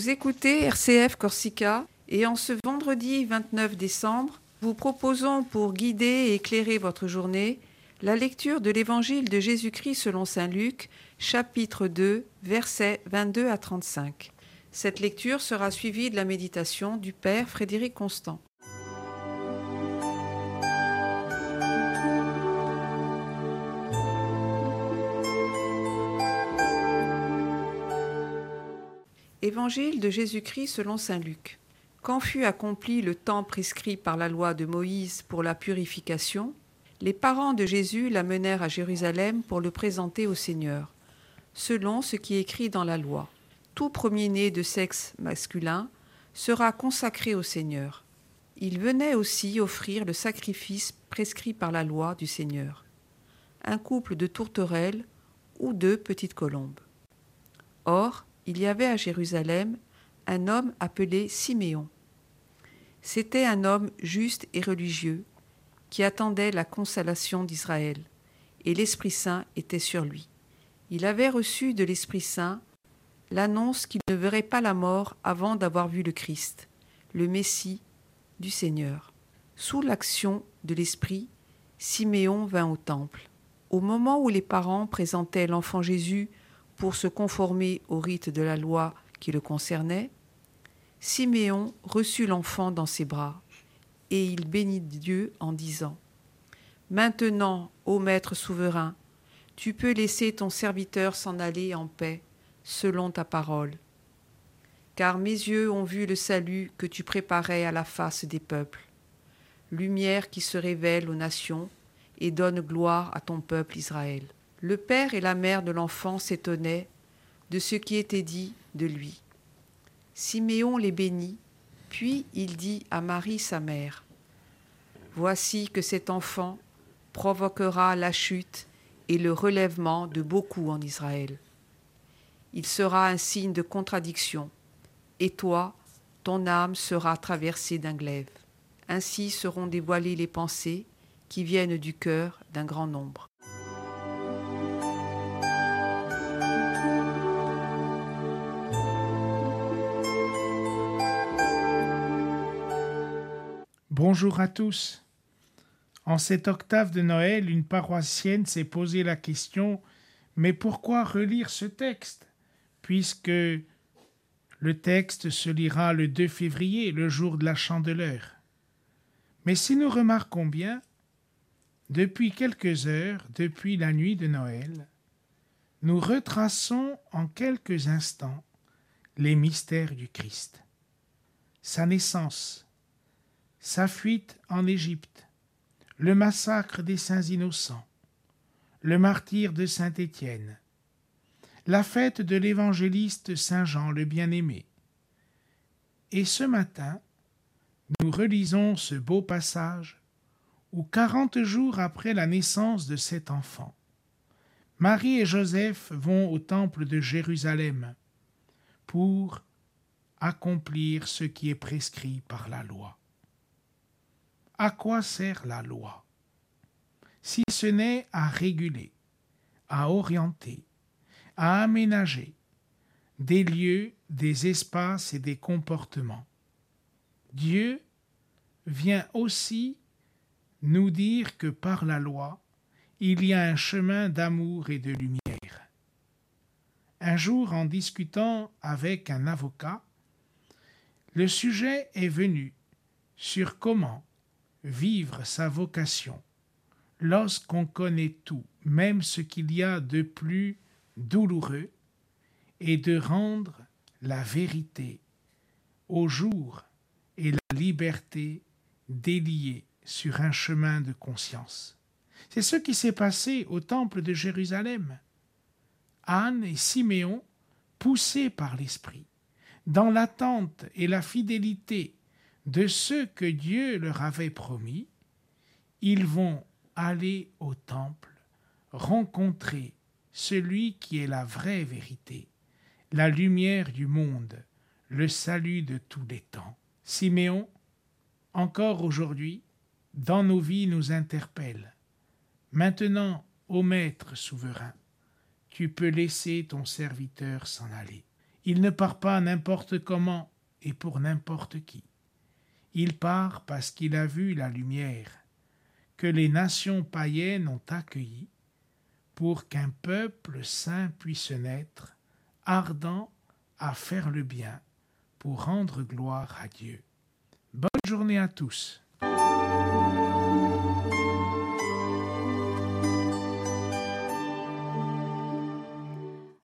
Vous écoutez RCF Corsica et en ce vendredi 29 décembre, vous proposons pour guider et éclairer votre journée la lecture de l'Évangile de Jésus-Christ selon Saint Luc, chapitre 2, versets 22 à 35. Cette lecture sera suivie de la méditation du Père Frédéric Constant. Évangile de Jésus-Christ selon Saint Luc. Quand fut accompli le temps prescrit par la loi de Moïse pour la purification, les parents de Jésus l'amenèrent à Jérusalem pour le présenter au Seigneur, selon ce qui est écrit dans la loi. Tout premier-né de sexe masculin sera consacré au Seigneur. Il venait aussi offrir le sacrifice prescrit par la loi du Seigneur, un couple de tourterelles ou deux petites colombes. Or, il y avait à Jérusalem un homme appelé Siméon. C'était un homme juste et religieux qui attendait la consolation d'Israël, et l'Esprit Saint était sur lui. Il avait reçu de l'Esprit Saint l'annonce qu'il ne verrait pas la mort avant d'avoir vu le Christ, le Messie du Seigneur. Sous l'action de l'Esprit, Siméon vint au temple. Au moment où les parents présentaient l'enfant Jésus pour se conformer au rite de la loi qui le concernait, Siméon reçut l'enfant dans ses bras, et il bénit Dieu en disant Maintenant, ô Maître souverain, tu peux laisser ton serviteur s'en aller en paix, selon ta parole. Car mes yeux ont vu le salut que tu préparais à la face des peuples, lumière qui se révèle aux nations et donne gloire à ton peuple Israël. Le père et la mère de l'enfant s'étonnaient de ce qui était dit de lui. Siméon les bénit, puis il dit à Marie sa mère, Voici que cet enfant provoquera la chute et le relèvement de beaucoup en Israël. Il sera un signe de contradiction, et toi, ton âme sera traversée d'un glaive. Ainsi seront dévoilées les pensées qui viennent du cœur d'un grand nombre. Bonjour à tous. En cette octave de Noël, une paroissienne s'est posé la question Mais pourquoi relire ce texte? Puisque le texte se lira le 2 février, le jour de la chandeleur. Mais si nous remarquons bien, depuis quelques heures, depuis la nuit de Noël, nous retraçons en quelques instants les mystères du Christ. Sa naissance, sa fuite en Égypte, le massacre des saints innocents, le martyr de Saint Étienne, la fête de l'évangéliste Saint Jean le bien-aimé. Et ce matin, nous relisons ce beau passage où, quarante jours après la naissance de cet enfant, Marie et Joseph vont au temple de Jérusalem pour accomplir ce qui est prescrit par la loi. À quoi sert la loi? Si ce n'est à réguler, à orienter, à aménager des lieux, des espaces et des comportements. Dieu vient aussi nous dire que par la loi, il y a un chemin d'amour et de lumière. Un jour, en discutant avec un avocat, le sujet est venu sur comment vivre sa vocation, lorsqu'on connaît tout, même ce qu'il y a de plus douloureux, et de rendre la vérité au jour et la liberté déliées sur un chemin de conscience. C'est ce qui s'est passé au temple de Jérusalem. Anne et Siméon, poussés par l'Esprit, dans l'attente et la fidélité de ce que Dieu leur avait promis, ils vont aller au temple, rencontrer celui qui est la vraie vérité, la lumière du monde, le salut de tous les temps. Siméon, encore aujourd'hui, dans nos vies nous interpelle. Maintenant, ô Maître souverain, tu peux laisser ton serviteur s'en aller. Il ne part pas n'importe comment et pour n'importe qui. Il part parce qu'il a vu la lumière que les nations païennes ont accueillie pour qu'un peuple saint puisse naître, ardent à faire le bien pour rendre gloire à Dieu. Bonne journée à tous.